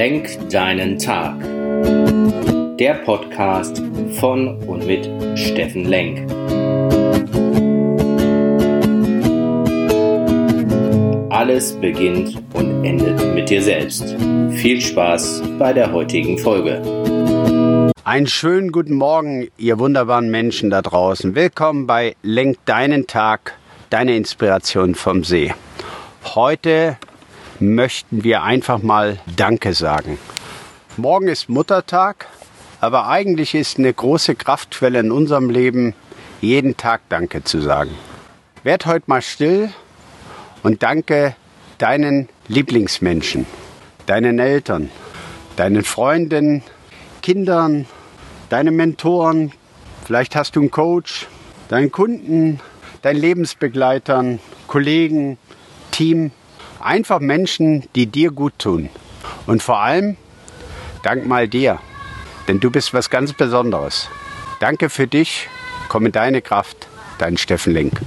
Lenk deinen Tag. Der Podcast von und mit Steffen Lenk. Alles beginnt und endet mit dir selbst. Viel Spaß bei der heutigen Folge. Einen schönen guten Morgen, ihr wunderbaren Menschen da draußen. Willkommen bei Lenk deinen Tag, deine Inspiration vom See. Heute möchten wir einfach mal Danke sagen. Morgen ist Muttertag, aber eigentlich ist eine große Kraftquelle in unserem Leben, jeden Tag Danke zu sagen. Werd heute mal still und danke deinen Lieblingsmenschen, deinen Eltern, deinen Freunden, Kindern, deinen Mentoren, vielleicht hast du einen Coach, deinen Kunden, deinen Lebensbegleitern, Kollegen, Team, einfach Menschen, die dir gut tun. Und vor allem, dank mal dir, denn du bist was ganz Besonderes. Danke für dich, komm in deine Kraft, dein Steffen Link.